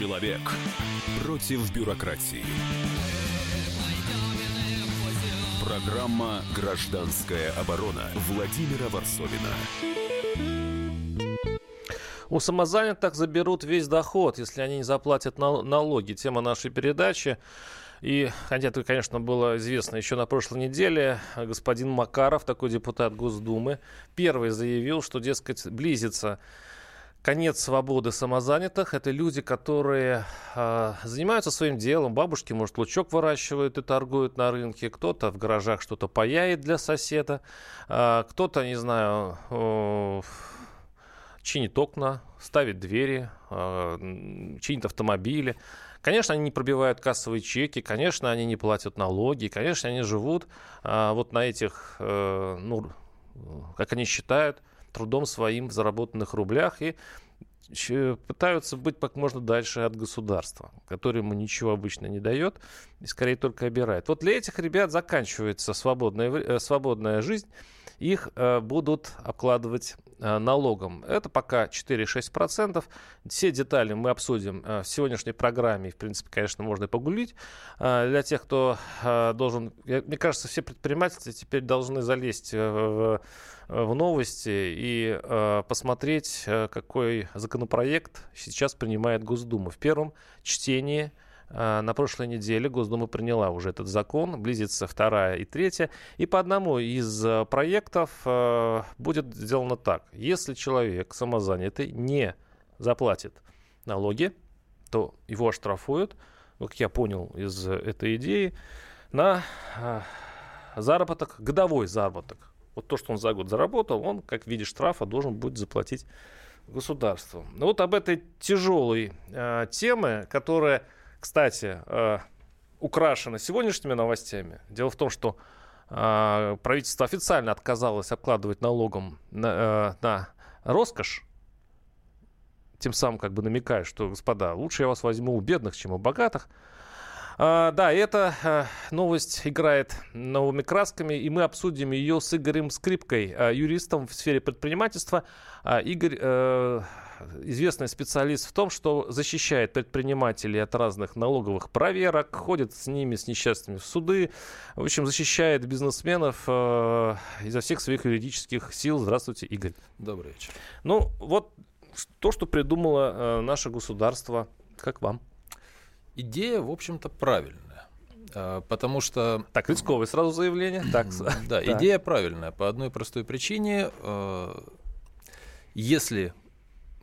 Человек против бюрократии. Программа «Гражданская оборона» Владимира Варсовина. У самозанятых заберут весь доход, если они не заплатят налоги. Тема нашей передачи. И, хотя это, конечно, было известно еще на прошлой неделе, господин Макаров, такой депутат Госдумы, первый заявил, что, дескать, близится конец свободы самозанятых. Это люди, которые э, занимаются своим делом. Бабушки, может, лучок выращивают и торгуют на рынке. Кто-то в гаражах что-то паяет для соседа. Э, кто-то, не знаю, э, чинит окна, ставит двери, э, чинит автомобили. Конечно, они не пробивают кассовые чеки, конечно, они не платят налоги, конечно, они живут а, вот на этих, э, ну, как они считают, трудом своим в заработанных рублях и пытаются быть как можно дальше от государства, которое ему ничего обычно не дает и скорее только обирает. Вот для этих ребят заканчивается свободная, э, свободная жизнь, их э, будут обкладывать э, налогом. Это пока 4-6%. Все детали мы обсудим э, в сегодняшней программе. В принципе, конечно, можно и погулить. Для тех, кто должен... Мне кажется, все предприниматели теперь должны залезть в, в новости и посмотреть, какой законопроект сейчас принимает Госдума. В первом чтении на прошлой неделе Госдума приняла уже этот закон, близится вторая и третья. И по одному из а, проектов а, будет сделано так. Если человек самозанятый не заплатит налоги, то его оштрафуют, как я понял из этой идеи, на заработок, годовой заработок. Вот то, что он за год заработал, он, как в виде штрафа, должен будет заплатить государству. Ну вот об этой тяжелой э, теме, которая кстати, э, украшена сегодняшними новостями. Дело в том, что э, правительство официально отказалось обкладывать налогом на, э, на роскошь, тем самым как бы намекая, что, господа, лучше я вас возьму у бедных, чем у богатых. А, да, эта новость играет новыми красками, и мы обсудим ее с Игорем Скрипкой, юристом в сфере предпринимательства. А, Игорь известный специалист в том, что защищает предпринимателей от разных налоговых проверок, ходит с ними, с несчастными в суды, в общем, защищает бизнесменов э, изо всех своих юридических сил. Здравствуйте, Игорь. Добрый вечер. Ну, вот то, что придумало э, наше государство, как вам? Идея, в общем-то, правильная. Э, потому что... Так, рисковое сразу заявление. Так, да, идея правильная по одной простой причине. Э, если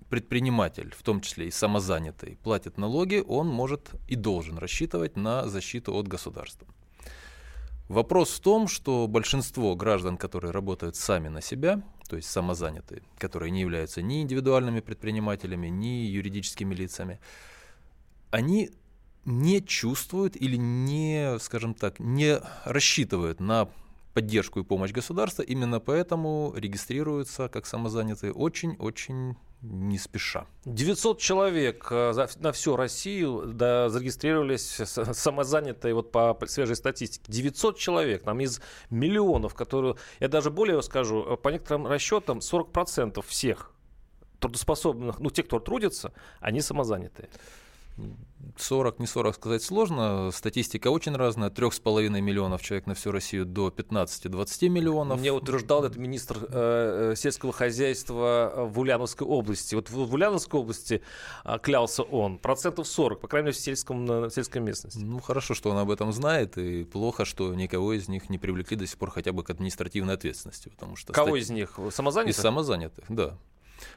предприниматель, в том числе и самозанятый, платит налоги, он может и должен рассчитывать на защиту от государства. Вопрос в том, что большинство граждан, которые работают сами на себя, то есть самозанятые, которые не являются ни индивидуальными предпринимателями, ни юридическими лицами, они не чувствуют или не, скажем так, не рассчитывают на поддержку и помощь государства, именно поэтому регистрируются как самозанятые очень-очень не спеша. 900 человек э, на всю Россию да, зарегистрировались самозанятые вот по свежей статистике. 900 человек, нам из миллионов, которые, я даже более скажу, э, по некоторым расчетам 40% всех трудоспособных, ну, те, кто трудится, они самозанятые. 40, не 40 сказать сложно. Статистика очень разная. От 3,5 миллионов человек на всю Россию до 15-20 миллионов. Мне утверждал это министр э, э сельского хозяйства в Ульяновской области. Вот в, в Ульяновской области э, клялся он. Процентов 40, по крайней мере, в, сельском, в сельской местности. Ну, хорошо, что он об этом знает. И плохо, что никого из них не привлекли до сих пор хотя бы к административной ответственности. Потому что Кого стать... из них? Самозанятых? Из самозанятых, да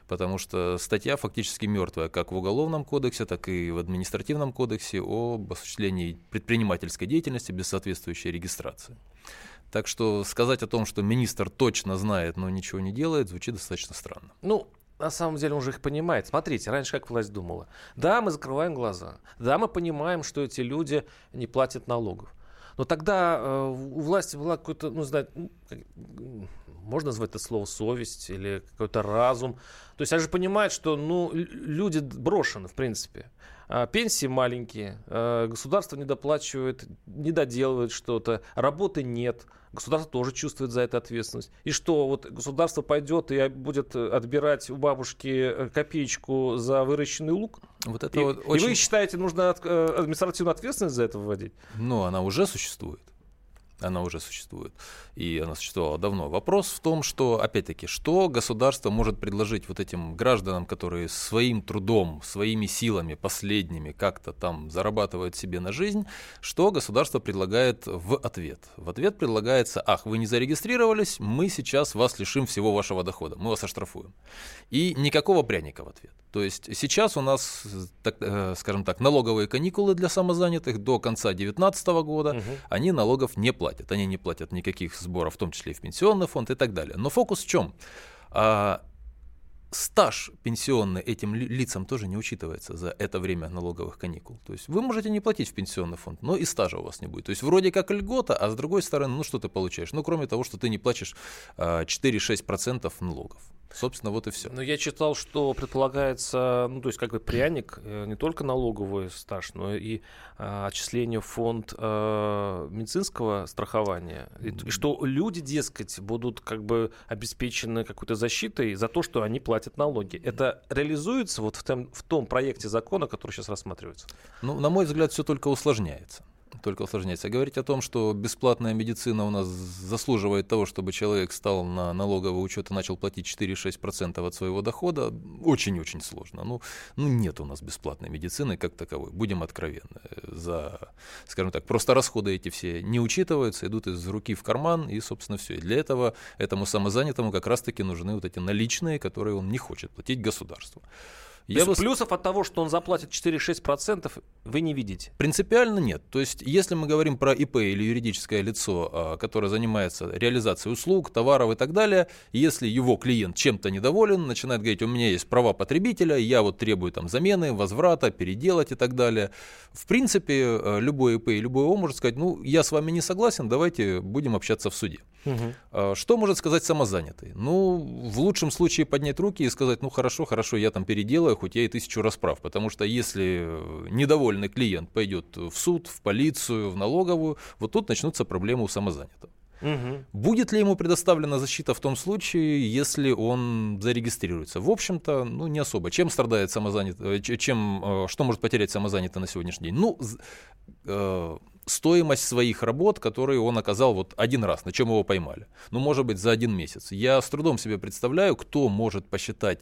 потому что статья фактически мертвая как в Уголовном кодексе, так и в Административном кодексе об осуществлении предпринимательской деятельности без соответствующей регистрации. Так что сказать о том, что министр точно знает, но ничего не делает, звучит достаточно странно. Ну, на самом деле он же их понимает. Смотрите, раньше как власть думала. Да, мы закрываем глаза. Да, мы понимаем, что эти люди не платят налогов. Но тогда э, у власти была какой-то, ну, ну, можно назвать это слово совесть или какой-то разум. То есть они же понимают, что ну, люди брошены, в принципе. А, пенсии маленькие, а, государство не доплачивает, не доделывает что-то, работы нет, государство тоже чувствует за это ответственность. И что, вот государство пойдет и будет отбирать у бабушки копеечку за выращенный лук? Вот это и, вот очень... и вы считаете, нужно административную ответственность за это вводить? Ну, она уже существует она уже существует, и она существовала давно. Вопрос в том, что, опять-таки, что государство может предложить вот этим гражданам, которые своим трудом, своими силами последними как-то там зарабатывают себе на жизнь, что государство предлагает в ответ? В ответ предлагается, ах, вы не зарегистрировались, мы сейчас вас лишим всего вашего дохода, мы вас оштрафуем. И никакого пряника в ответ. То есть сейчас у нас, так, э, скажем так, налоговые каникулы для самозанятых до конца 2019 года, угу. они налогов не платят. Они не платят никаких сборов, в том числе и в пенсионный фонд и так далее. Но фокус в чем? А, стаж пенсионный этим лицам тоже не учитывается за это время налоговых каникул. То есть вы можете не платить в пенсионный фонд, но и стажа у вас не будет. То есть вроде как льгота, а с другой стороны, ну что ты получаешь? Ну кроме того, что ты не платишь 4-6% а, налогов. Собственно, вот и все. Но я читал, что предполагается, ну, то есть, как бы пряник, э, не только налоговый стаж, но и э, отчисление в фонд э, медицинского страхования. И, и что люди, дескать, будут как бы обеспечены какой-то защитой за то, что они платят налоги. Это реализуется вот в том, в том проекте закона, который сейчас рассматривается? Ну, на мой взгляд, все только усложняется только усложняется. А говорить о том, что бесплатная медицина у нас заслуживает того, чтобы человек стал на налоговый учет и начал платить 4-6% от своего дохода, очень-очень сложно. Ну, ну, нет у нас бесплатной медицины как таковой, будем откровенны. За, скажем так, просто расходы эти все не учитываются, идут из руки в карман, и, собственно, все. И для этого этому самозанятому как раз-таки нужны вот эти наличные, которые он не хочет платить государству. Я бы... плюсов от того, что он заплатит 4-6%, вы не видите? Принципиально нет. То есть, если мы говорим про ИП или юридическое лицо, а, которое занимается реализацией услуг, товаров и так далее, если его клиент чем-то недоволен, начинает говорить, у меня есть права потребителя, я вот требую там замены, возврата, переделать и так далее. В принципе, э, любой ИП и любой ООО может сказать, ну, я с вами не согласен, давайте будем общаться в суде. Угу. Что может сказать самозанятый? Ну, в лучшем случае поднять руки и сказать, ну, хорошо, хорошо, я там переделаю, хоть я и тысячу расправ. Потому что если э, недовольный клиент пойдет в суд, в полицию, в налоговую, вот тут начнутся проблемы у самозанятого. Угу. Будет ли ему предоставлена защита в том случае, если он зарегистрируется? В общем-то, ну, не особо. Чем страдает самозанятый, э, чем, э, что может потерять самозанятый на сегодняшний день? Ну, э, стоимость своих работ, которые он оказал вот один раз, на чем его поймали. Ну, может быть, за один месяц. Я с трудом себе представляю, кто может посчитать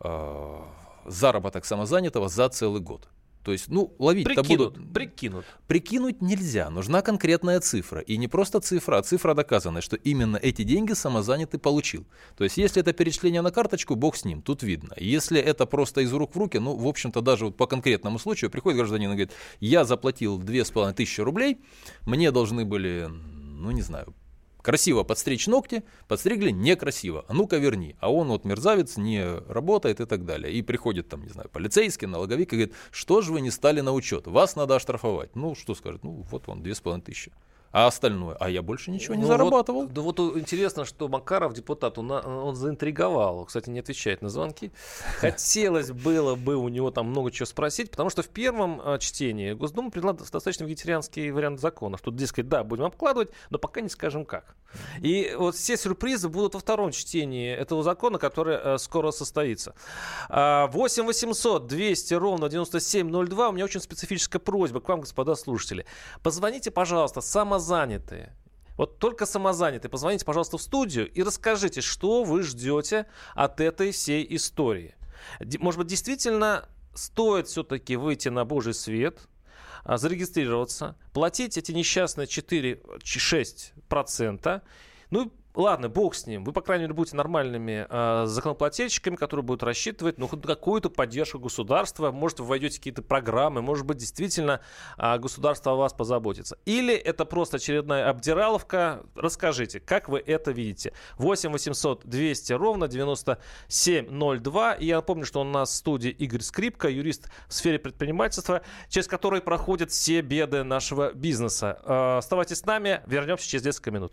э, заработок самозанятого за целый год. То есть, ну, ловить-то будут... Прикинут. Прикинуть нельзя, нужна конкретная цифра. И не просто цифра, а цифра доказанная, что именно эти деньги самозанятый получил. То есть, если это перечисление на карточку, бог с ним, тут видно. Если это просто из рук в руки, ну, в общем-то, даже вот по конкретному случаю приходит гражданин и говорит, я заплатил 2500 рублей, мне должны были, ну, не знаю, красиво подстричь ногти, подстригли некрасиво, а ну-ка верни. А он вот мерзавец, не работает и так далее. И приходит там, не знаю, полицейский, налоговик и говорит, что же вы не стали на учет, вас надо оштрафовать. Ну, что скажет, ну, вот вам две с половиной тысячи. А остальное? А я больше ничего не ну зарабатывал. Вот, да вот интересно, что Макаров, депутат, он, он заинтриговал. Кстати, не отвечает на звонки. Хотелось было бы у него там много чего спросить, потому что в первом а, чтении Госдума приняла достаточно вегетарианский вариант закона, что, дескать, да, будем обкладывать, но пока не скажем как. И вот все сюрпризы будут во втором чтении этого закона, который э, скоро состоится. 8 800 200 ровно 9702. У меня очень специфическая просьба к вам, господа слушатели. Позвоните, пожалуйста, самозанятые. Вот только самозанятые. Позвоните, пожалуйста, в студию и расскажите, что вы ждете от этой всей истории. Может быть, действительно стоит все-таки выйти на Божий свет – а, зарегистрироваться, платить эти несчастные 4-6%, ну Ладно, бог с ним. Вы, по крайней мере, будете нормальными э, законоплательщиками, которые будут рассчитывать ну, хоть какую-то поддержку государства. Может, вы войдете в какие-то программы. Может быть, действительно э, государство о вас позаботится. Или это просто очередная обдираловка. Расскажите, как вы это видите. 8 800 200 ровно 9702. И я напомню, что у нас в студии Игорь Скрипка, юрист в сфере предпринимательства, через который проходят все беды нашего бизнеса. Э, оставайтесь с нами. Вернемся через несколько минут.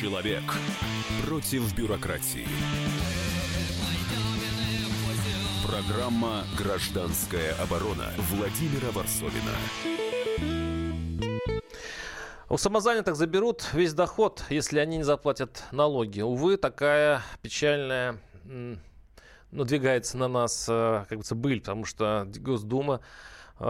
Человек против бюрократии. Программа «Гражданская оборона» Владимира Варсовина. У самозанятых заберут весь доход, если они не заплатят налоги. Увы, такая печальная надвигается на нас, э, как говорится, быль, потому что Госдума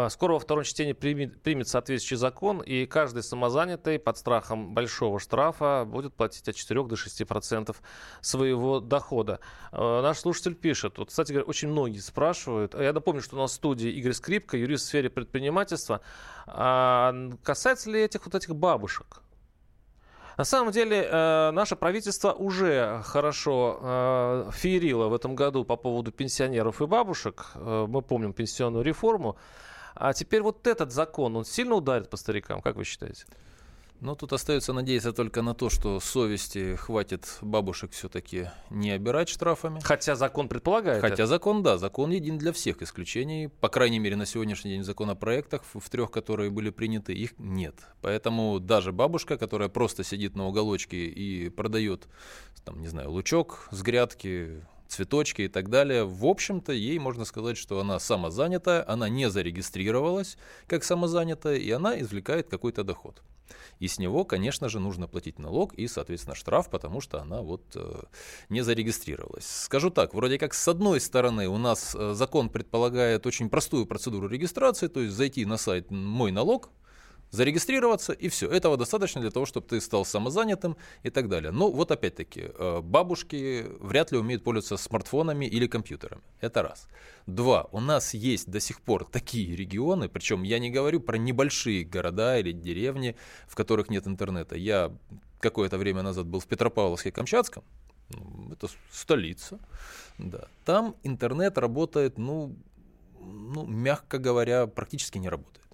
скоро во втором чтении примет, примет соответствующий закон, и каждый самозанятый под страхом большого штрафа будет платить от 4 до 6 процентов своего дохода. А, наш слушатель пишет, вот, кстати говоря, очень многие спрашивают, я напомню, что у нас в студии Игорь Скрипка, юрист в сфере предпринимательства, а касается ли этих вот этих бабушек? На самом деле, э, наше правительство уже хорошо э, феерило в этом году по поводу пенсионеров и бабушек. Э, мы помним пенсионную реформу. А теперь вот этот закон, он сильно ударит по старикам, как вы считаете? Ну, тут остается надеяться только на то, что совести хватит бабушек все-таки не обирать штрафами. Хотя закон предполагает Хотя это. закон, да, закон един для всех исключений. По крайней мере, на сегодняшний день в законопроектах, в трех, которые были приняты, их нет. Поэтому даже бабушка, которая просто сидит на уголочке и продает, там, не знаю, лучок с грядки, цветочки и так далее. В общем-то, ей можно сказать, что она самозанятая, она не зарегистрировалась как самозанятая, и она извлекает какой-то доход. И с него, конечно же, нужно платить налог и, соответственно, штраф, потому что она вот э, не зарегистрировалась. Скажу так, вроде как с одной стороны у нас э, закон предполагает очень простую процедуру регистрации, то есть зайти на сайт «Мой налог», зарегистрироваться, и все. Этого достаточно для того, чтобы ты стал самозанятым и так далее. Но вот опять-таки, э, бабушки вряд ли умеют пользоваться смартфонами или компьютерами. Это раз. Два. У нас есть до сих пор такие регионы, причем я не говорю про небольшие города или деревни, в которых нет интернета. Я какое-то время назад был в Петропавловске-Камчатском, ну, это столица, да. Там интернет работает, ну, ну, мягко говоря, практически не работает.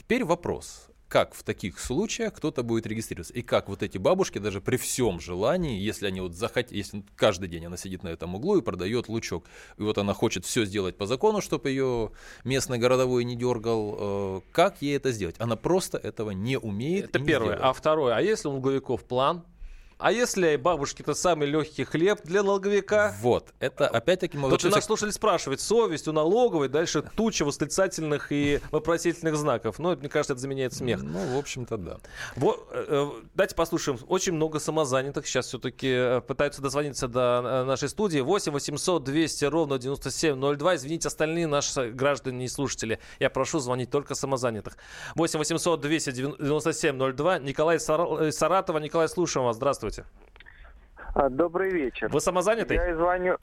Теперь вопрос, как в таких случаях кто-то будет регистрироваться. И как вот эти бабушки, даже при всем желании, если они вот захотят, если каждый день она сидит на этом углу и продает лучок, и вот она хочет все сделать по закону, чтобы ее местный городовой не дергал, э, как ей это сделать? Она просто этого не умеет. Это первое. А второе, а если у налоговиков план, а если бабушки это самый легкий хлеб для налоговика? Вот, это опять-таки мы Тут нас слушали спрашивать, совесть у налоговой, дальше туча восклицательных и вопросительных знаков. Ну, мне кажется, это заменяет смех. Ну, в общем-то, да. Вот, э, э, давайте послушаем. Очень много самозанятых сейчас все-таки э, пытаются дозвониться до нашей студии. 8 800 200 ровно 9702. Извините, остальные наши граждане и слушатели. Я прошу звонить только самозанятых. 8 800 200 9702. Николай Саратова. Николай, слушаем вас. Здравствуйте. Здравствуйте. А, добрый вечер. Вы самозанятый? Я звоню.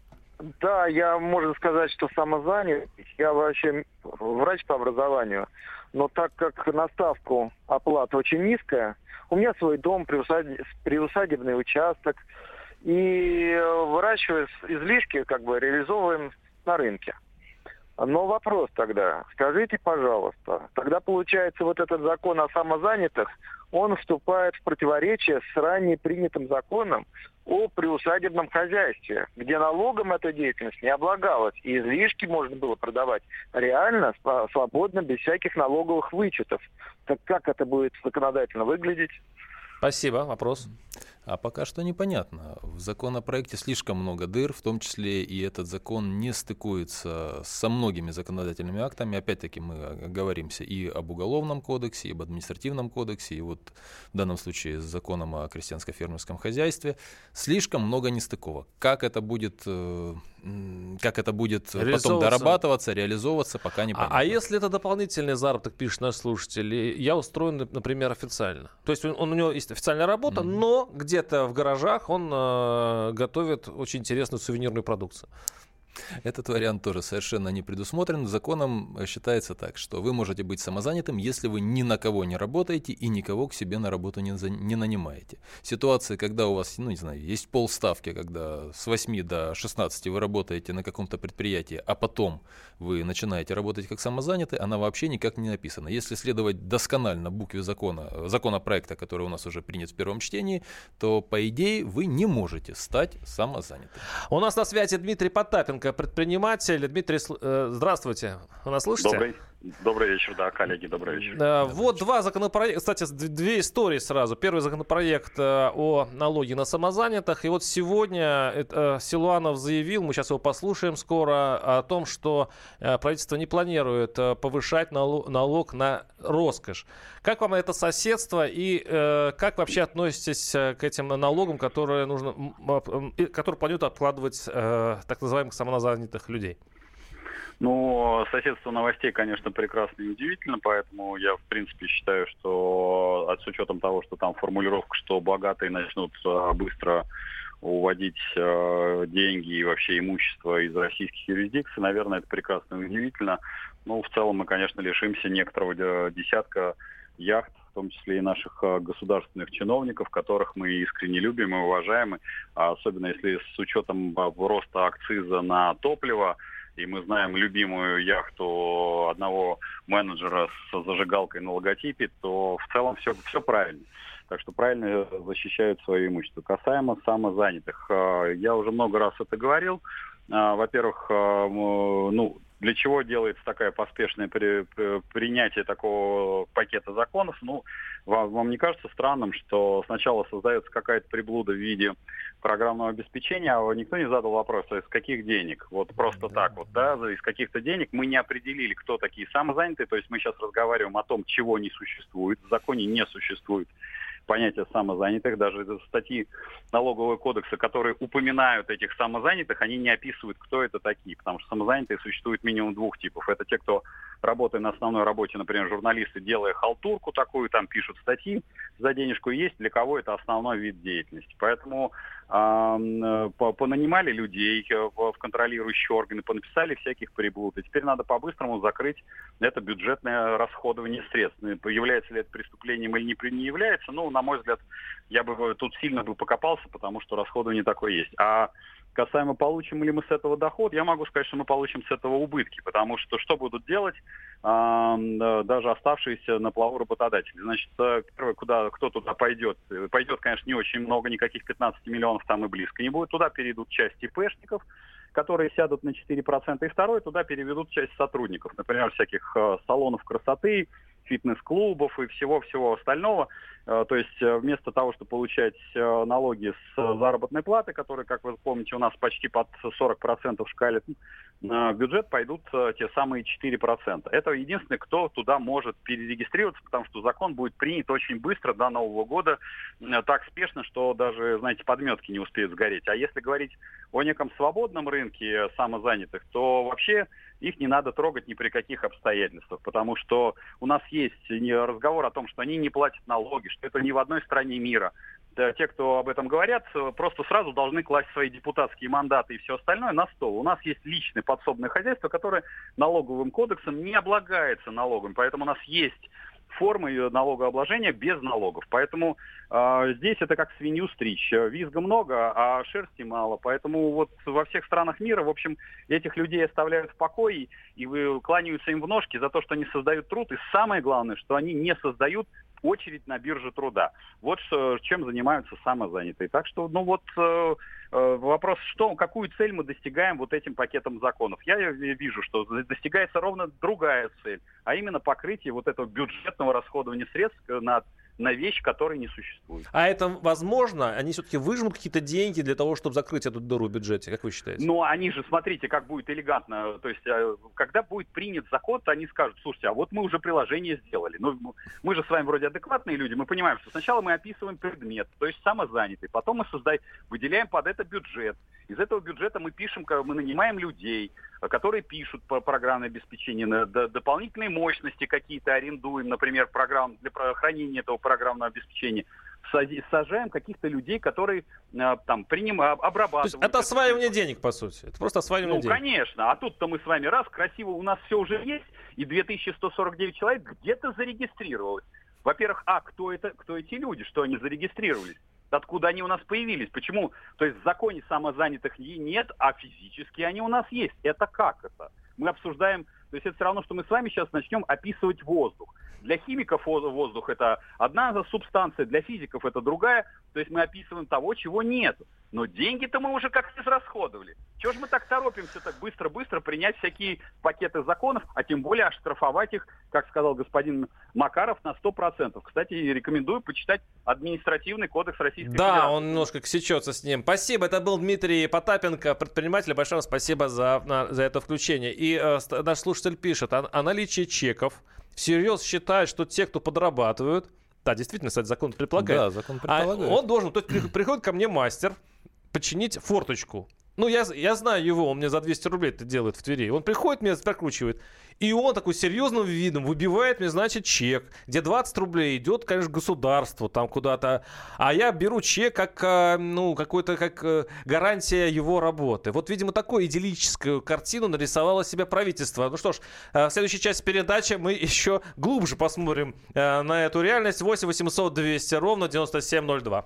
Да, я, можно сказать, что самозанят. Я вообще врач по образованию. Но так как на ставку оплата очень низкая, у меня свой дом, приусадебный участок, и выращиваю излишки, как бы реализовываем на рынке. Но вопрос тогда, скажите, пожалуйста, тогда получается вот этот закон о самозанятых, он вступает в противоречие с ранее принятым законом о приусадебном хозяйстве, где налогом эта деятельность не облагалась, и излишки можно было продавать реально, свободно, без всяких налоговых вычетов. Так как это будет законодательно выглядеть? Спасибо. Вопрос. А пока что непонятно. В законопроекте слишком много дыр, в том числе и этот закон не стыкуется со многими законодательными актами. Опять-таки мы говоримся и об уголовном кодексе, и об административном кодексе, и вот в данном случае с законом о крестьянско-фермерском хозяйстве. Слишком много нестыковок. Как это будет, э, как это будет потом дорабатываться, реализовываться, пока не понятно. А, а если это дополнительный заработок, пишет наш слушатель, я устроен, например, официально. То есть он, он у него есть официальная работа, mm-hmm. но где где-то в гаражах он э, готовит очень интересную сувенирную продукцию. Этот вариант тоже совершенно не предусмотрен. Законом считается так, что вы можете быть самозанятым, если вы ни на кого не работаете и никого к себе на работу не, за, не нанимаете. Ситуация, когда у вас, ну не знаю, есть полставки, когда с 8 до 16 вы работаете на каком-то предприятии, а потом вы начинаете работать как самозанятый, она вообще никак не написана. Если следовать досконально букве закона, законопроекта, который у нас уже принят в первом чтении, то, по идее, вы не можете стать самозанятым. У нас на связи Дмитрий Потапенко, предприниматель. Дмитрий, э, здравствуйте. Вы нас слышите? Добрый. Добрый вечер, да, коллеги, добрый вечер. Э, вот два законопроекта, кстати, две истории сразу. Первый законопроект э, о налоге на самозанятых. И вот сегодня э, Силуанов заявил, мы сейчас его послушаем скоро, о том, что правительство не планирует повышать налог на роскошь. Как вам это соседство и как вообще относитесь к этим налогам, которые, нужно, которые планируют откладывать так называемых самозанятых людей? Ну, соседство новостей, конечно, прекрасно и удивительно, поэтому я, в принципе, считаю, что с учетом того, что там формулировка, что богатые начнут а, быстро уводить э, деньги и вообще имущество из российских юрисдикций, наверное, это прекрасно и удивительно. Ну, в целом мы, конечно, лишимся некоторого десятка яхт, в том числе и наших государственных чиновников, которых мы искренне любим и уважаем, а особенно если с учетом роста акциза на топливо, и мы знаем любимую яхту одного менеджера с зажигалкой на логотипе, то в целом все, все правильно. Так что правильно защищают свое имущество. Касаемо самозанятых, э, я уже много раз это говорил. Э, во-первых, э, ну, для чего делается такое поспешное при, при, принятие такого пакета законов? Ну, вам, вам не кажется странным, что сначала создается какая-то приблуда в виде программного обеспечения, а никто не задал вопрос, а из каких денег? Вот просто так вот, да, из каких-то денег мы не определили, кто такие самозанятые, то есть мы сейчас разговариваем о том, чего не существует, в законе не существует понятие самозанятых, даже статьи налогового кодекса, которые упоминают этих самозанятых, они не описывают, кто это такие, потому что самозанятые существует минимум двух типов. Это те, кто работает на основной работе, например, журналисты, делая халтурку такую, там пишут статьи за денежку, есть для кого это основной вид деятельности. Поэтому понанимали людей э, в, контролирующие органы, понаписали всяких приблуд, и теперь надо по-быстрому закрыть это бюджетное расходование средств. Является ли это преступлением или не, не является, ну, на мой взгляд, я бы тут сильно бы покопался, потому что расходование такое есть. А Касаемо получим ли мы с этого доход, я могу сказать, что мы получим с этого убытки, потому что что будут делать э, даже оставшиеся на плаву работодатели? Значит, э, первое, куда, кто туда пойдет? Пойдет, конечно, не очень много, никаких 15 миллионов там и близко не будет. Туда перейдут часть ИПшников, которые сядут на 4%, и второе, туда переведут часть сотрудников, например, всяких э, салонов красоты, фитнес-клубов и всего-всего остального. Э, то есть э, вместо того, чтобы получать э, налоги с заработной платы, которые, как вы помните, у нас почти под 40% шкалит, в бюджет пойдут те самые 4%. Это единственный, кто туда может перерегистрироваться, потому что закон будет принят очень быстро до Нового года, так спешно, что даже, знаете, подметки не успеют сгореть. А если говорить о неком свободном рынке самозанятых, то вообще их не надо трогать ни при каких обстоятельствах, потому что у нас есть разговор о том, что они не платят налоги, что это не в одной стране мира. Те, кто об этом говорят, просто сразу должны класть свои депутатские мандаты и все остальное на стол. У нас есть личное подсобное хозяйство, которое налоговым кодексом не облагается налогом, поэтому у нас есть формы налогообложения без налогов. Поэтому э, здесь это как свинью стричь. Визга много, а шерсти мало. Поэтому вот во всех странах мира, в общем, этих людей оставляют в покое и вы кланяются им в ножки за то, что они создают труд. И самое главное, что они не создают очередь на бирже труда. Вот что, чем занимаются самозанятые. Так что, ну вот э, вопрос, что, какую цель мы достигаем вот этим пакетом законов. Я вижу, что достигается ровно другая цель, а именно покрытие вот этого бюджетного расходования средств на на вещь, которая не существует. А это возможно? Они все-таки выжмут какие-то деньги для того, чтобы закрыть эту дыру в бюджете, как вы считаете? Ну, они же, смотрите, как будет элегантно. То есть, э, когда будет принят закон, то они скажут, слушайте, а вот мы уже приложение сделали. Ну, мы же с вами вроде адекватные люди, мы понимаем, что сначала мы описываем предмет, то есть самозанятый, потом мы создаем, выделяем под это бюджет. Из этого бюджета мы пишем, мы нанимаем людей, которые пишут по программное обеспечение, дополнительные мощности какие-то арендуем, например, программ для хранения этого программного обеспечения. сажаем каких-то людей, которые э, там принимают, обрабатывают. То есть это осваивание денег, по сути. Это просто осваивание ну, денег. Ну, конечно. А тут-то мы с вами раз, красиво, у нас все уже есть, и 2149 человек где-то зарегистрировалось. Во-первых, а кто это, кто эти люди, что они зарегистрировались? Откуда они у нас появились? Почему? То есть в законе самозанятых нет, а физически они у нас есть. Это как это? Мы обсуждаем, то есть это все равно, что мы с вами сейчас начнем описывать воздух. Для химиков воздух это одна субстанция, для физиков это другая. То есть мы описываем того, чего нет. Но деньги-то мы уже как-то израсходовали. Чего же мы так торопимся так быстро-быстро принять всякие пакеты законов, а тем более оштрафовать их, как сказал господин Макаров, на 100%. Кстати, рекомендую почитать административный кодекс Российской да, Федерации. Да, он немножко сечется с ним. Спасибо, это был Дмитрий Потапенко, предприниматель. Большое спасибо за, за это включение. И э, наш слушатель пишет о, о наличии чеков всерьез считает, что те, кто подрабатывают, да, действительно, кстати, закон предполагает. Да, закон предполагает. А он должен, то есть приходит ко мне мастер починить форточку. Ну, я, я знаю его, он мне за 200 рублей это делает в Твери. Он приходит, меня прокручивает. И он такой серьезным видом выбивает мне, значит, чек, где 20 рублей идет, конечно, государству там куда-то. А я беру чек как, э, ну, какой-то, как э, гарантия его работы. Вот, видимо, такую идиллическую картину нарисовало себе правительство. Ну что ж, э, в следующей части передачи мы еще глубже посмотрим на эту реальность. 8 800 200 ровно 9702.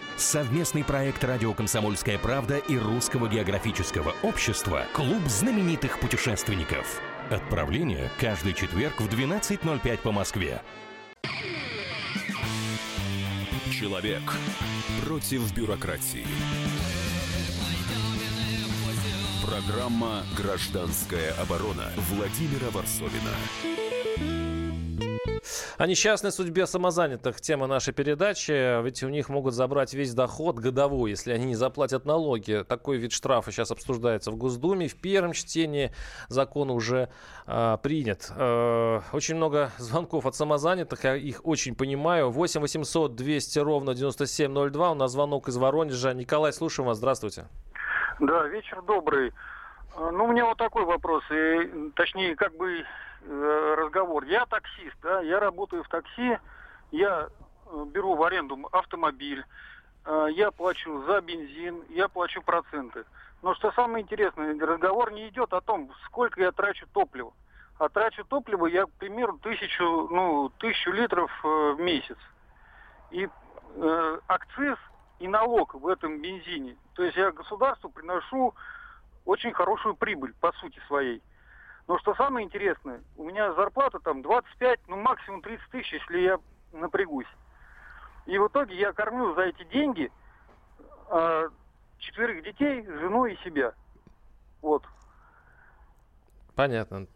Совместный проект «Радио Комсомольская правда» и Русского географического общества «Клуб знаменитых путешественников». Отправление каждый четверг в 12.05 по Москве. Человек против бюрократии. Программа «Гражданская оборона» Владимира Варсовина. О несчастной судьбе самозанятых тема нашей передачи. Ведь у них могут забрать весь доход годовой, если они не заплатят налоги. Такой вид штрафа сейчас обсуждается в Госдуме. В первом чтении закон уже э, принят. Э, очень много звонков от самозанятых, я их очень понимаю. 8 800 200 ровно 9702. У нас звонок из Воронежа. Николай, слушаем вас. Здравствуйте. Да, вечер добрый. Ну, у меня вот такой вопрос, и, точнее, как бы Э, разговор. Я таксист, да, я работаю в такси, я э, беру в аренду автомобиль, э, я плачу за бензин, я плачу проценты. Но что самое интересное, разговор не идет о том, сколько я трачу топлива. А трачу топливо я, к примеру, тысячу, ну, тысячу литров в месяц. И э, акциз и налог в этом бензине. То есть я государству приношу очень хорошую прибыль по сути своей. Но что самое интересное, у меня зарплата там 25, ну максимум 30 тысяч, если я напрягусь. И в итоге я кормлю за эти деньги э, четверых детей, жену и себя. Вот. Понятно.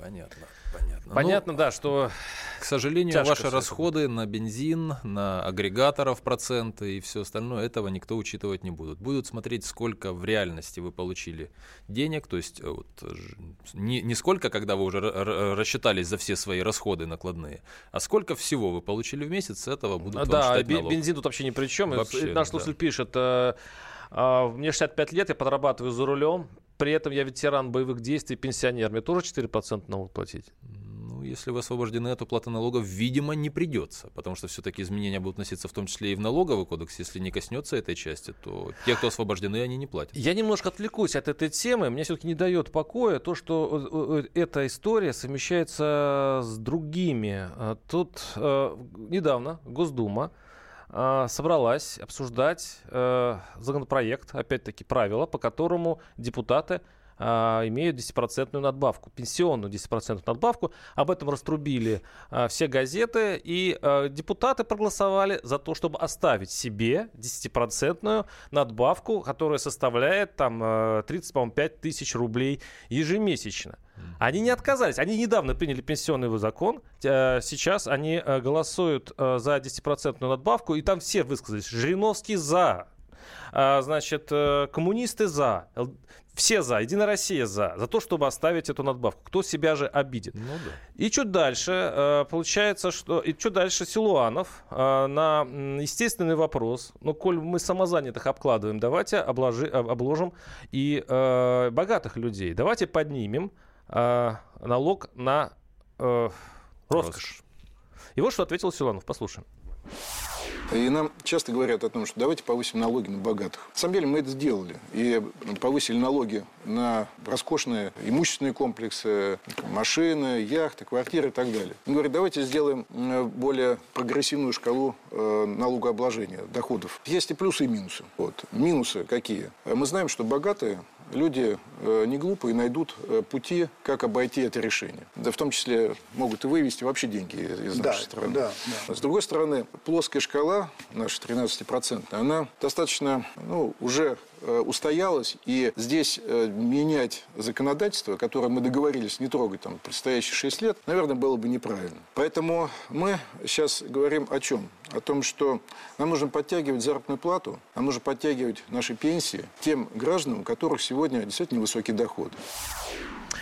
Понятно, понятно. Понятно, ну, да, что... К сожалению, ваши расходы на бензин, на агрегаторов проценты и все остальное, этого никто учитывать не будут. Будут смотреть, сколько в реальности вы получили денег, то есть э, вот, не, не сколько, когда вы уже рассчитались за все свои расходы накладные, а сколько всего вы получили в месяц, с этого будут Да, вам считать налог. бензин тут вообще ни при чем. Вообще, Наш слушатель да. пишет, э, э, мне 65 лет, я подрабатываю за рулем, при этом я ветеран боевых действий, пенсионер. Мне тоже 4% налог платить? Ну, если вы освобождены от уплаты налогов, видимо, не придется, потому что все-таки изменения будут носиться в том числе и в налоговый кодекс. Если не коснется этой части, то те, кто освобождены, они не платят. Я немножко отвлекусь от этой темы. Мне все-таки не дает покоя то, что э, э, эта история совмещается с другими. Тут э, недавно Госдума а, собралась обсуждать э, законопроект, опять-таки правила, по которому депутаты а, имеют 10% надбавку, пенсионную 10% надбавку. Об этом раструбили а, все газеты, и депутаты проголосовали за то, чтобы оставить себе 10% надбавку, которая составляет там 35 тысяч рублей ежемесячно. Они не отказались. Они недавно приняли пенсионный закон. Э, сейчас они э, голосуют э, за 10% надбавку. И там все высказались. Жириновский за. Значит, коммунисты за. Все за, Единая Россия за, за то, чтобы оставить эту надбавку. Кто себя же обидит? Ну, да. И чуть дальше, получается, что... И чуть дальше Силуанов на естественный вопрос, ну, коль мы самозанятых обкладываем, давайте обложи, обложим и богатых людей. Давайте поднимем э, налог на э, роскошь. И вот что ответил Силанов. Послушаем. И нам часто говорят о том, что давайте повысим налоги на богатых. На самом деле мы это сделали. И повысили налоги на роскошные имущественные комплексы, машины, яхты, квартиры и так далее. Он говорит, давайте сделаем э, более прогрессивную шкалу э, налогообложения доходов. Есть и плюсы, и минусы. Вот. Минусы какие? Мы знаем, что богатые люди э, не глупые найдут э, пути, как обойти это решение. Да в том числе могут и вывести вообще деньги из да, нашей страны. Да, да. С другой стороны, плоская шкала, наша 13%, она достаточно ну, уже Э, устоялась, и здесь э, менять законодательство, которое мы договорились не трогать там предстоящие 6 лет, наверное, было бы неправильно. Поэтому мы сейчас говорим о чем? О том, что нам нужно подтягивать заработную плату, нам нужно подтягивать наши пенсии тем гражданам, у которых сегодня действительно невысокий доход.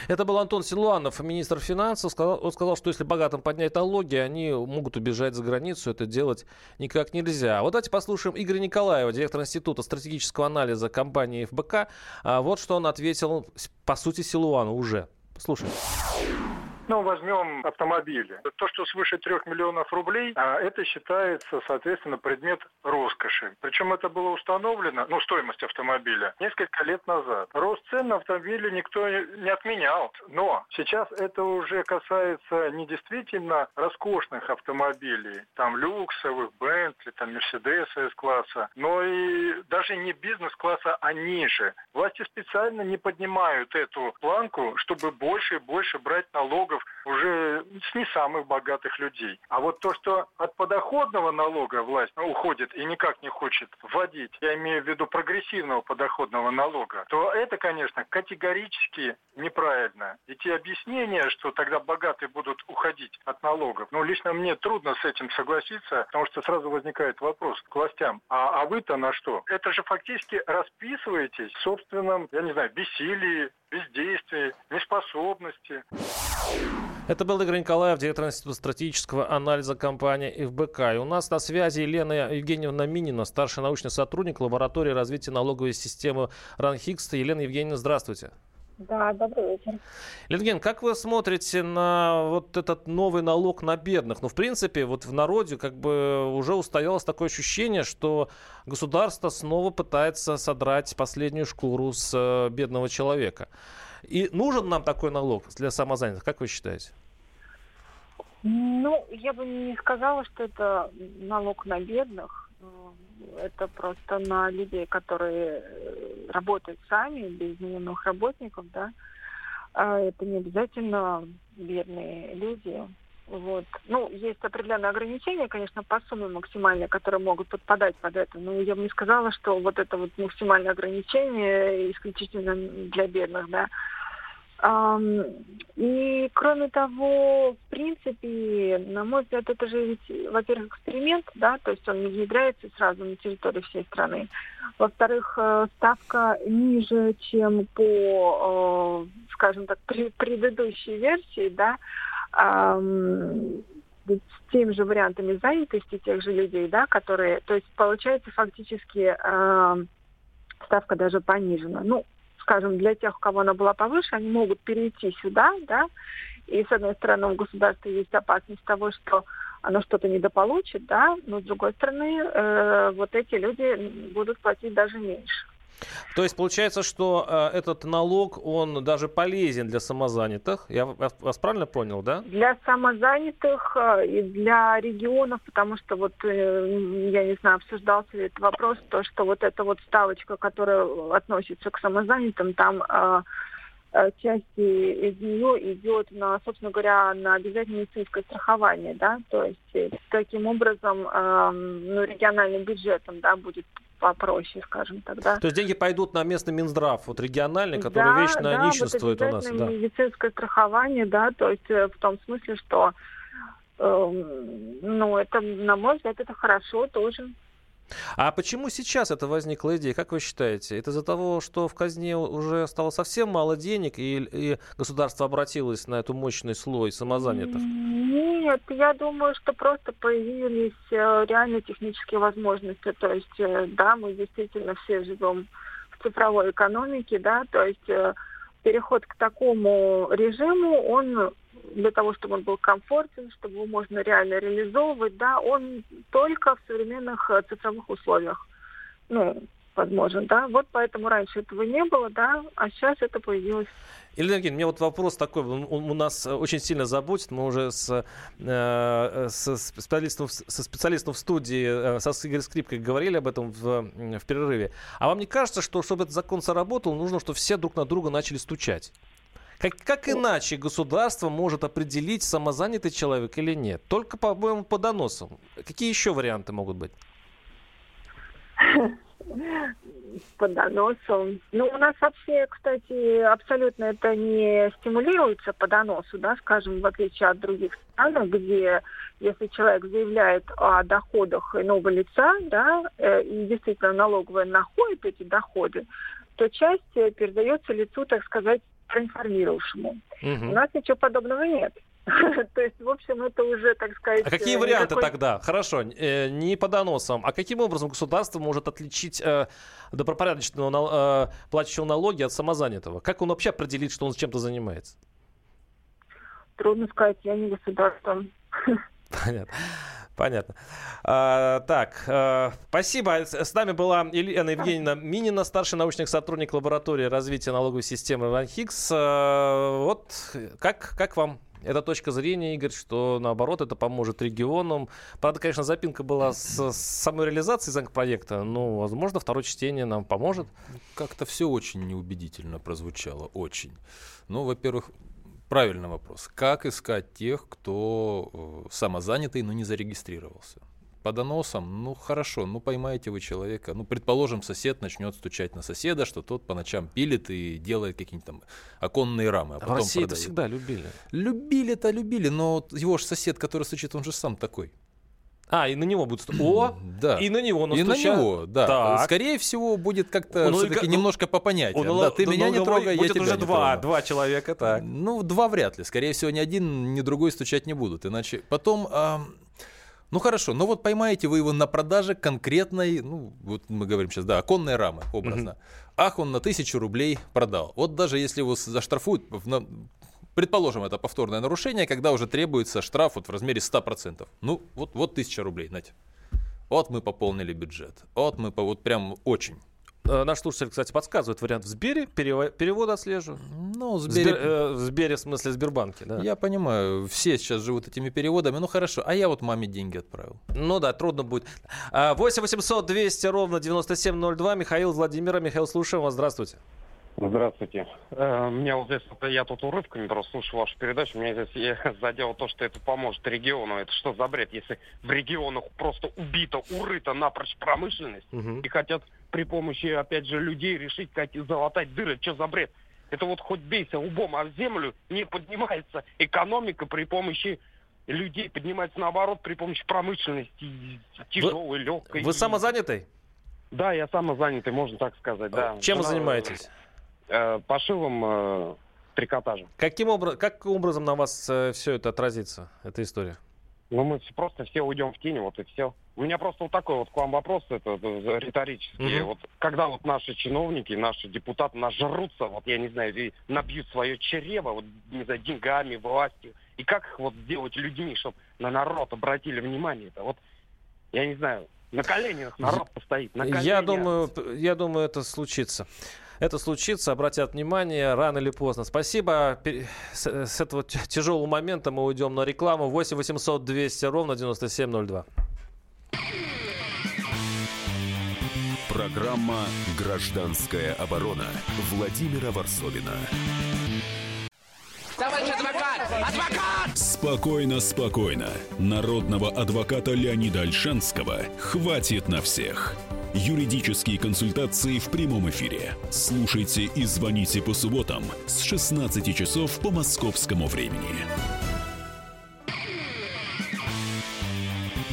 Это был Антон Силуанов, министр финансов. Сказал, он сказал, что если богатым поднять налоги, они могут убежать за границу. Это делать никак нельзя. Вот давайте послушаем Игоря Николаева, директор Института стратегического анализа компании ФБК. А вот что он ответил, по сути, Силуану уже. Слушаем. Ну, возьмем автомобили. То, что свыше трех миллионов рублей, а это считается, соответственно, предмет роскоши. Причем это было установлено, ну, стоимость автомобиля, несколько лет назад. Рост цен на автомобили никто не отменял. Но сейчас это уже касается не действительно роскошных автомобилей, там, люксовых, Бентли, там, Мерседеса С-класса, но и даже не бизнес-класса, а ниже. Власти специально не поднимают эту планку, чтобы больше и больше брать налогов налогов уже с не самых богатых людей. А вот то, что от подоходного налога власть уходит и никак не хочет вводить, я имею в виду прогрессивного подоходного налога, то это, конечно, категорически неправильно. И те объяснения, что тогда богатые будут уходить от налогов, ну, лично мне трудно с этим согласиться, потому что сразу возникает вопрос к властям, а, а вы-то на что? Это же фактически расписываетесь в собственном, я не знаю, бессилии, бездействии, неспособности. Это был Игорь Николаев, директор Института стратегического анализа компании ФБК. И у нас на связи Елена Евгеньевна Минина, старший научный сотрудник лаборатории развития налоговой системы РАНХИКС. Елена Евгеньевна, здравствуйте. Да, добрый вечер. Литген, как вы смотрите на вот этот новый налог на бедных? Ну, в принципе, вот в народе как бы уже устоялось такое ощущение, что государство снова пытается содрать последнюю шкуру с э, бедного человека. И нужен нам такой налог для самозанятых, как вы считаете? Ну, я бы не сказала, что это налог на бедных. Это просто на людей, которые э, работают сами, без наемных работников, да. А это не обязательно бедные люди. Вот. Ну, есть определенные ограничения, конечно, по сумме максимальной, которые могут подпадать под это. Но я бы не сказала, что вот это вот максимальное ограничение исключительно для бедных, да. И кроме того, в принципе, на мой взгляд, это же во-первых, эксперимент, да, то есть он не внедряется сразу на территории всей страны. Во-вторых, э, ставка ниже, чем по, э, скажем так, предыдущей версии, да, с теми же вариантами занятости тех же людей, да, которые, то есть получается фактически ставка даже понижена. Ну, скажем, для тех, у кого она была повыше, они могут перейти сюда, да, и с одной стороны у государства есть опасность того, что оно что-то недополучит, да, но с другой стороны э, вот эти люди будут платить даже меньше. То есть получается, что э, этот налог, он даже полезен для самозанятых. Я вас правильно понял, да? Для самозанятых э, и для регионов, потому что вот, э, я не знаю, обсуждался ли этот вопрос, то, что вот эта вот ставочка, которая относится к самозанятым, там э, э, части из нее идет на, собственно говоря, на обязательное медицинское страхование, да, то есть э, таким образом, э, ну, региональным бюджетом, да, будет попроще, скажем тогда. То есть деньги пойдут на местный Минздрав, вот региональный, который да, вечно да, нищенствует вот у нас. Да. медицинское страхование, да, то есть э, в том смысле, что, э, ну, это, на мой взгляд, это хорошо тоже. А почему сейчас это возникла идея? Как вы считаете? Это из-за того, что в казне уже стало совсем мало денег, и, и государство обратилось на эту мощный слой самозанятых? Нет, я думаю, что просто появились э, реально технические возможности. То есть, э, да, мы действительно все живем в цифровой экономике, да, то есть э, переход к такому режиму, он для того, чтобы он был комфортен, чтобы его можно реально реализовывать, да, он только в современных э, цифровых условиях, ну, возможен, да. Вот поэтому раньше этого не было, да, а сейчас это появилось. Илья Евгеньевич, у меня вот вопрос такой, он, он у нас очень сильно заботит, мы уже с, э, со, специалистом, со специалистом в студии, э, со Игорем Скрипкой говорили об этом в, в перерыве. А вам не кажется, что чтобы этот закон сработал, нужно, чтобы все друг на друга начали стучать? Как, как иначе государство может определить, самозанятый человек или нет? Только, по-моему, по доносам. Какие еще варианты могут быть? По доносу. Ну, у нас вообще, кстати, абсолютно это не стимулируется по доносу, да, скажем, в отличие от других стран, где если человек заявляет о доходах иного лица, да, э, и действительно налоговая находит эти доходы, то часть передается лицу, так сказать, проинформировавшему. Угу. У нас ничего подобного нет. То есть, в общем, это уже, так сказать... А какие варианты никакой... тогда? Хорошо, э, не по доносам. А каким образом государство может отличить э, добропорядочного э, платящего налоги от самозанятого? Как он вообще определит, что он чем-то занимается? Трудно сказать, я не государство. Понятно. Понятно. А, так, а, спасибо. С нами была Елена Евгеньевна Минина, старший научный сотрудник лаборатории развития налоговой системы Ван Хикс. А, вот как, как вам эта точка зрения, Игорь, что наоборот это поможет регионам. Правда, конечно, запинка была с, с самой реализацией законопроекта, но, возможно, второе чтение нам поможет. Как-то все очень неубедительно прозвучало, очень. Ну, во-первых, правильный вопрос. Как искать тех, кто э, самозанятый, но не зарегистрировался? По доносам, ну хорошо, ну поймаете вы человека. Ну, предположим, сосед начнет стучать на соседа, что тот по ночам пилит и делает какие-нибудь там оконные рамы. А, а в России продает. это всегда любили. Любили-то любили, но его же сосед, который стучит, он же сам такой. А, и на него будет. О, да. и на него настучат. И на него, да. Так. Скорее всего, будет как-то ну, все-таки ну, немножко по понятиям. Ну, да, ты ну, меня ну, не трогай, я тебя уже не два, трогаю. два человека, так. Ну, два вряд ли. Скорее всего, ни один, ни другой стучать не будут. Иначе потом... А... Ну хорошо, но вот поймаете вы его на продаже конкретной, ну вот мы говорим сейчас, да, оконной рамы, образно. Ах, он на тысячу рублей продал. Вот даже если его заштрафуют, Предположим, это повторное нарушение, когда уже требуется штраф вот в размере 100%. Ну, вот, вот 1000 рублей, Надя. Вот мы пополнили бюджет. Вот мы, вот прям очень. Э, наш слушатель, кстати, подсказывает вариант в Сбере, перевод отслеживаю. Ну, в Сбере... Сбер, э, в Сбере, в смысле, Сбербанке, да. Я понимаю, все сейчас живут этими переводами, ну хорошо, а я вот маме деньги отправил. Ну да, трудно будет. 8 800 200 ровно 9702, Михаил Владимира. Михаил, слушаем вас, здравствуйте. Здравствуйте. Э, меня вот здесь, я тут урывками просто слушал вашу передачу, меня здесь задело то, что это поможет региону. Это что за бред, если в регионах просто убита, урыта напрочь промышленность угу. и хотят при помощи, опять же, людей решить, как залатать дыры. Что за бред? Это вот хоть бейся лбом, а в землю не поднимается экономика при помощи людей, поднимается наоборот при помощи промышленности, тяжелой, вы, легкой. Вы самозанятый? Да, я самозанятый, можно так сказать, да. Чем вы занимаетесь? Э, пошивом э, трикотажа. Каким образом, как образом на вас э, все это отразится, эта история? Ну, мы просто все уйдем в тени, вот и все. У меня просто вот такой вот к вам вопрос, это, это риторический. Угу. Вот когда вот наши чиновники, наши депутаты нажрутся, вот я не знаю, и набьют свое чрево, вот, не знаю, деньгами, властью, и как их вот сделать людьми, чтобы на народ обратили внимание это? Вот, я не знаю, на коленях народ постоит, на коленях. Я думаю, я думаю, это случится это случится, обратят внимание рано или поздно. Спасибо. С этого тяжелого момента мы уйдем на рекламу. 8 800 200 ровно 9702. Программа «Гражданская оборона» Владимира Варсовина. Товарищ адвокат! Адвокат! Спокойно, спокойно. Народного адвоката Леонида Альшанского хватит на всех. Юридические консультации в прямом эфире. Слушайте и звоните по субботам с 16 часов по московскому времени.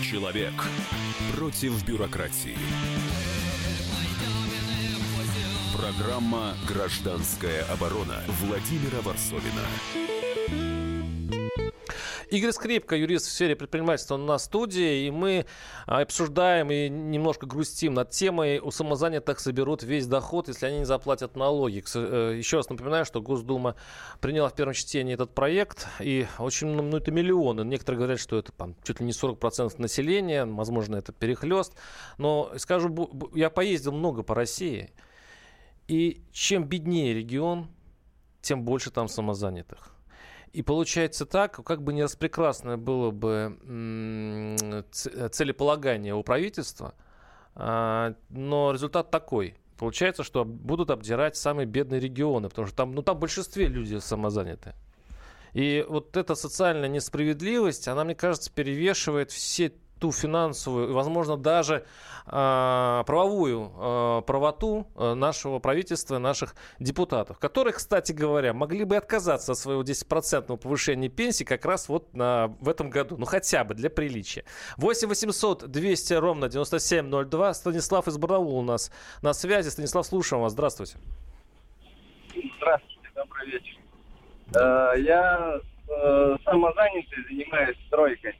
Человек против бюрократии. Программа «Гражданская оборона» Владимира Варсовина. Игорь Скрипка, юрист в сфере предпринимательства на студии, и мы а, обсуждаем и немножко грустим над темой, у самозанятых соберут весь доход, если они не заплатят налоги. Э, еще раз напоминаю, что Госдума приняла в первом чтении этот проект, и очень, ну, это миллионы. Некоторые говорят, что это там, чуть ли не 40% населения, возможно, это перехлест. Но скажу, я поездил много по России, и чем беднее регион, тем больше там самозанятых. И получается так, как бы не распрекрасное было бы целеполагание у правительства, а, но результат такой. Получается, что будут обдирать самые бедные регионы, потому что там, ну, там в большинстве люди самозаняты. И вот эта социальная несправедливость, она, мне кажется, перевешивает все ту финансовую возможно, даже э, правовую э, правоту э, нашего правительства, наших депутатов, которые, кстати говоря, могли бы отказаться от своего 10% повышения пенсии как раз вот на, в этом году, ну хотя бы для приличия. 8 800 200 ровно 9702. Станислав из Барнаула у нас на связи. Станислав, слушаем вас. Здравствуйте. Здравствуйте, добрый вечер. Я самозанятый, занимаюсь стройкой.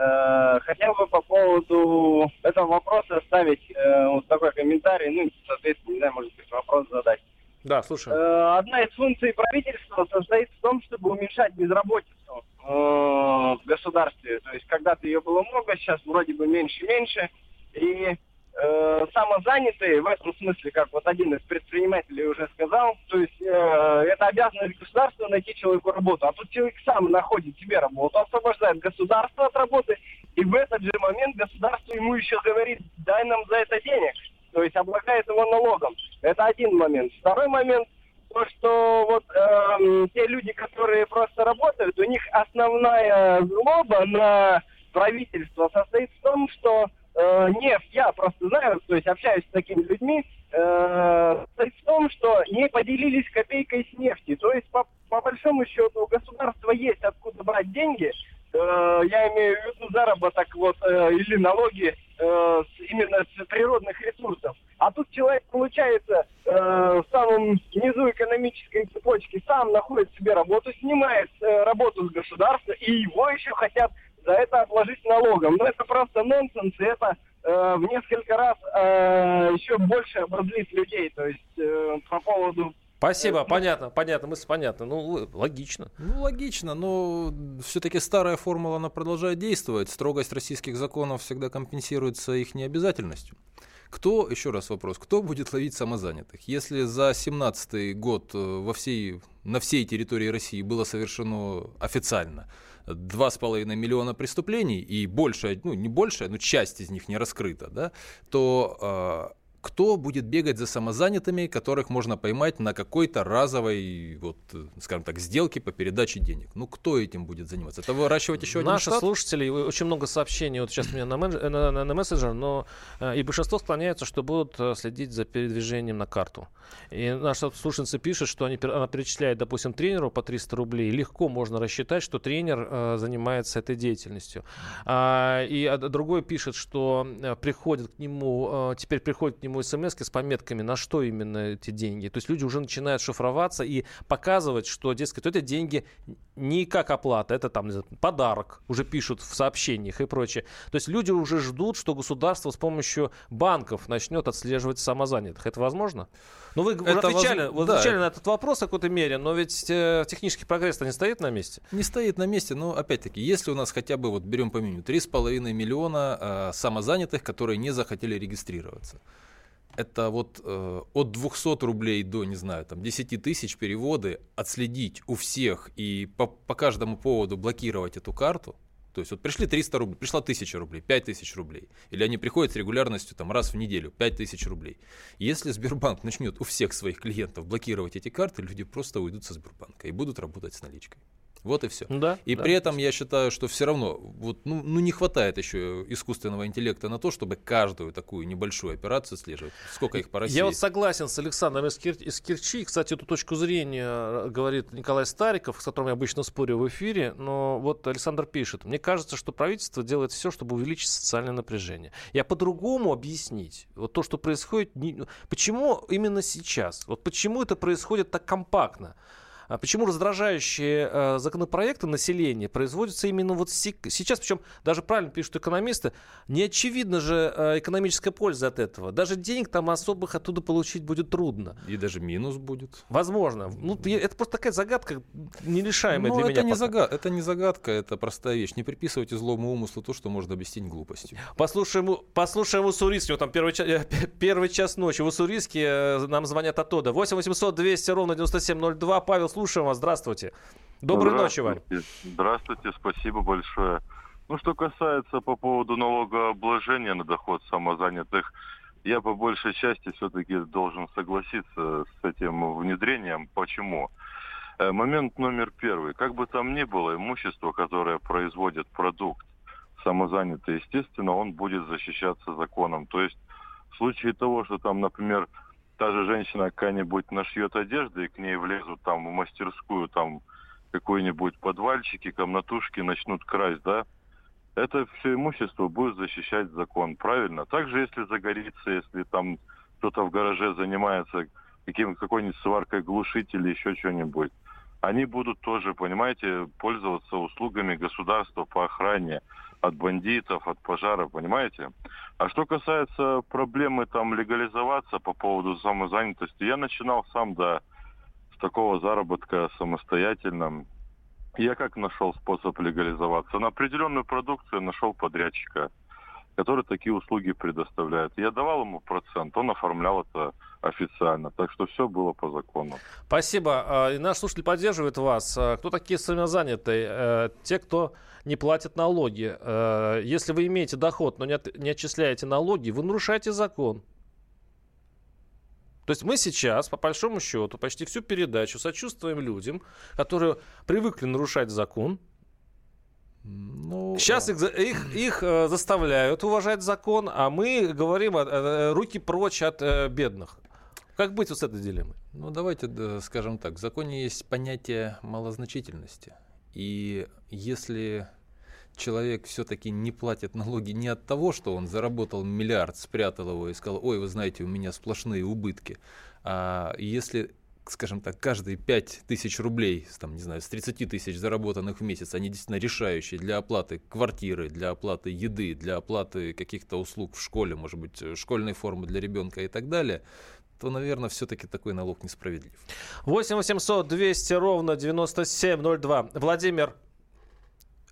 Э, хотел бы по поводу этого вопроса оставить э, вот такой комментарий, ну, соответственно, не знаю, может быть, вопрос задать. Да, слушаю. Э, одна из функций правительства состоит в том, чтобы уменьшать безработицу э, в государстве. То есть когда-то ее было много, сейчас вроде бы меньше-меньше. И э, самозанятые, в этом смысле, как вот один из предпринимателей уже сказал, то есть э, это обязанность государства найти человеку работу. А тут человек сам находит себе работу, освобождает государство от работы, и в этот же момент государство ему еще говорит, дай нам за это денег. То есть облагает его налогом. Это один момент. Второй момент, то, что вот э, те люди, которые просто работают, у них основная злоба на правительство состоит в том, что э, нефть, я просто знаю, то есть общаюсь с такими людьми, э, в том, что не поделились копейкой с нефти. То есть, по, по большому счету, у государства есть откуда брать деньги. Э, я имею в виду заработок вот, э, или налоги э, именно с природных ресурсов. А тут человек, получается, в самом низу экономической цепочки сам находит себе работу, снимает работу с государства, и его еще хотят за это отложить налогом. Но это просто нонсенс, и это э, в несколько раз э, еще больше обозлит людей. То есть э, по поводу Спасибо, понятно, понятно, мысль понятна. Ну, логично. Ну, логично, но все-таки старая формула, она продолжает действовать. Строгость российских законов всегда компенсируется их необязательностью. Кто, еще раз вопрос, кто будет ловить самозанятых? Если за 2017 год э, во всей, на всей территории России было совершено официально 2,5 миллиона преступлений, и большая, ну не большая, но часть из них не раскрыта, да, то а, кто будет бегать за самозанятыми, которых можно поймать на какой-то разовой, вот, скажем так, сделке по передаче денег? Ну, кто этим будет заниматься? Это выращивать еще один Наши штат? слушатели, очень много сообщений вот сейчас у меня на, менедж... на, на, на мессенджер, но э, и большинство склоняются, что будут э, следить за передвижением на карту. И наша слушательница пишет, что они, она перечисляет, допустим, тренеру по 300 рублей. Легко можно рассчитать, что тренер э, занимается этой деятельностью. А, и а, другой пишет, что э, приходит к нему, э, теперь приходит к нему ему смс с пометками, на что именно эти деньги. То есть люди уже начинают шифроваться и показывать, что, дескать, это деньги не как оплата, это там подарок, уже пишут в сообщениях и прочее. То есть люди уже ждут, что государство с помощью банков начнет отслеживать самозанятых. Это возможно? Ну, вы это отвечали, воз... вы да. отвечали на этот вопрос в какой-то мере, но ведь э, технический прогресс-то не стоит на месте. Не стоит на месте, но опять-таки, если у нас хотя бы, вот берем по меню, 3,5 миллиона э, самозанятых, которые не захотели регистрироваться это вот э, от 200 рублей до, не знаю, там 10 тысяч переводы, отследить у всех и по, по каждому поводу блокировать эту карту, То есть вот пришли 300 рублей, пришла 1000 рублей, 5000 рублей. Или они приходят с регулярностью там, раз в неделю, 5000 рублей. Если Сбербанк начнет у всех своих клиентов блокировать эти карты, люди просто уйдут со Сбербанка и будут работать с наличкой. Вот и все. Да, и да. при этом я считаю, что все равно вот, ну, ну, не хватает еще искусственного интеллекта на то, чтобы каждую такую небольшую операцию слеживать. Сколько их по России? Я вот согласен с Александром из, Кир... из Керчи. Кстати, эту точку зрения э, говорит Николай Стариков, с которым я обычно спорю в эфире. Но вот Александр пишет. Мне кажется, что правительство делает все, чтобы увеличить социальное напряжение. Я по-другому объяснить. Вот то, что происходит... Не... Почему именно сейчас? Вот почему это происходит так компактно? А почему раздражающие э, законопроекты населения производятся именно вот сейчас? Причем даже правильно пишут экономисты, не очевидно же э, экономическая польза от этого. Даже денег там особых оттуда получить будет трудно. И даже минус будет. Возможно. Ну, это просто такая загадка нерешаемая Ну, для это меня. не, пока. загад... это не загадка, это простая вещь. Не приписывайте злому умыслу то, что можно объяснить глупостью. Послушаем, у- послушаем Уссурийский. Вот там первый, ча- э, первый час ночи. В Уссурийске нам звонят оттуда. 8 800 200 ровно 9702. Павел, слушаем вас. Здравствуйте. Доброй ночи. Здравствуйте. Здравствуйте, спасибо большое. Ну, что касается по поводу налогообложения на доход самозанятых, я по большей части все-таки должен согласиться с этим внедрением. Почему? Э, Момент номер первый. Как бы там ни было, имущество, которое производит продукт самозанятый, естественно, он будет защищаться законом. То есть в случае того, что там, например, та же женщина какая-нибудь нашьет одежды, и к ней влезут там в мастерскую, там какой-нибудь подвальчики, комнатушки начнут красть, да, это все имущество будет защищать закон, правильно? Также, если загорится, если там кто-то в гараже занимается каким, какой-нибудь сваркой глушителей, еще что-нибудь, они будут тоже, понимаете, пользоваться услугами государства по охране от бандитов, от пожара, понимаете? А что касается проблемы там легализоваться по поводу самозанятости, я начинал сам, да, с такого заработка самостоятельно. Я как нашел способ легализоваться? На определенную продукцию нашел подрядчика, который такие услуги предоставляет. Я давал ему процент, он оформлял это официально. Так что все было по закону. Спасибо. А, И наш слушатель поддерживает вас. А, Кто такие самозанятые? Э, Те, кто не платят налоги. Э, Если вы имеете доход, но не от- не отчисляете налоги, вы нарушаете закон. То есть мы сейчас, по большому счету, почти всю передачу сочувствуем людям, которые привыкли нарушать закон. Ну, Сейчас их, за- их, их, э, заставляют уважать закон, а мы говорим руки прочь от бедных. Как быть вот с этой дилеммой? Ну, давайте да, скажем так. В законе есть понятие малозначительности. И если человек все-таки не платит налоги не от того, что он заработал миллиард, спрятал его и сказал, ой, вы знаете, у меня сплошные убытки, а если скажем так, каждые 5 тысяч рублей, там, не знаю, с 30 тысяч заработанных в месяц, они действительно решающие для оплаты квартиры, для оплаты еды, для оплаты каких-то услуг в школе, может быть, э, школьной формы для ребенка и так далее, то, наверное, все-таки такой налог несправедлив. 8 800 200 ровно 9702. Владимир.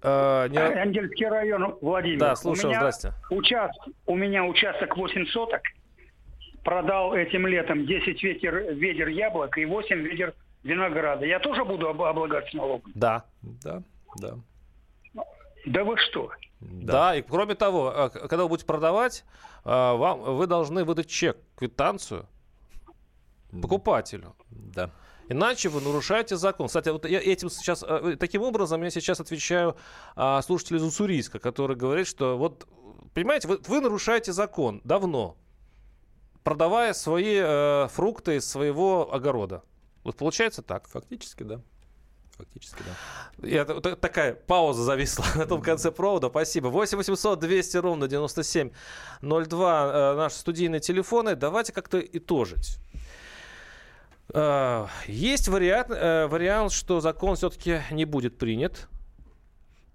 э, не- Ангельский район, Владимир. Да, слушаю, у меня здрасте. Участок, у меня участок 8 соток. Продал этим летом 10 ветер, ведер яблок и 8 ведер винограда. Я тоже буду об- облагаться налогом? Да. Да, да. Да вы что? Да. и кроме того, э, когда вы будете продавать, э, вам, вы должны выдать чек, квитанцию покупателю. Да. Иначе вы нарушаете закон. Кстати, вот я этим сейчас, э, таким образом я сейчас отвечаю а, слушателю из Уссурийска, который говорит, что вот, понимаете, вы, вы нарушаете закон давно, продавая свои э, фрукты из своего огорода. Вот получается так? Фактически, да. Фактически, да. Вот такая пауза зависла на том конце провода. Спасибо. 8 800 200 ровно 9702 э, наши студийные телефоны. Давайте как-то итожить. Э, Есть вариант, э, вариант, что закон все-таки не будет принят.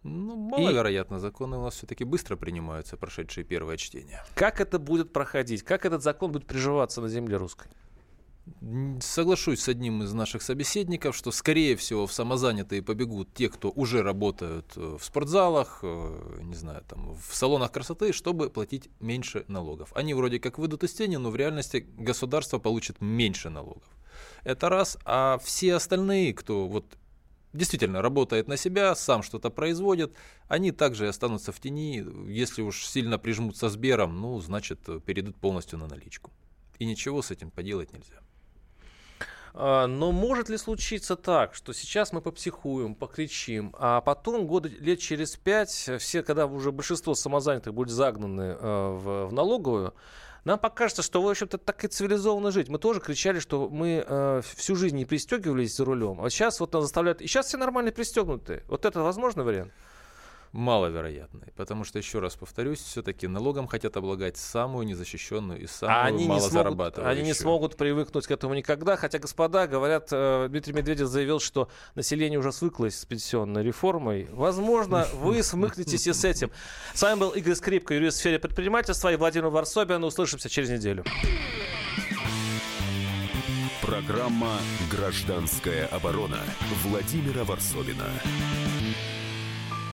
Ну, маловероятно, законы у нас все-таки быстро принимаются, прошедшие первое чтение. Как это будет проходить? Как этот закон будет приживаться на земле русской? Соглашусь с одним из наших собеседников, что, скорее всего, в самозанятые побегут те, кто уже работают э, в спортзалах, не знаю, там, в салонах красоты, чтобы платить меньше налогов. Они вроде как выйдут из тени, но в реальности государство получит меньше налогов. Это раз. А все остальные, кто вот действительно работает на себя, сам что-то производит, они также останутся в тени. Если уж сильно прижмутся с Бером, ну, значит, перейдут полностью на наличку. И ничего с этим поделать нельзя. А, но может ли случиться так, что сейчас мы попсихуем, покричим, а потом года лет через пять, все, когда уже большинство самозанятых будет загнаны э, в, в налоговую, нам покажется, что, в общем-то, так и цивилизованно жить. Мы тоже кричали, что мы э, всю жизнь не пристегивались за рулем, а сейчас вот нас заставляют... И сейчас все нормально пристегнуты. Вот это возможный вариант? Маловероятной. Потому что, еще раз повторюсь, все-таки налогом хотят облагать самую незащищенную и самую а они малозарабатывающую. Они не смогут привыкнуть к этому никогда. Хотя, господа, говорят, э, Дмитрий Медведев заявил, что население уже свыклось с пенсионной реформой. Возможно, вы смыкнетесь и с этим. С вами был Игорь Скрипка, юрист в сфере предпринимательства, и Владимир Варсобин. Услышимся через неделю. Программа «Гражданская оборона» Владимира Варсобина.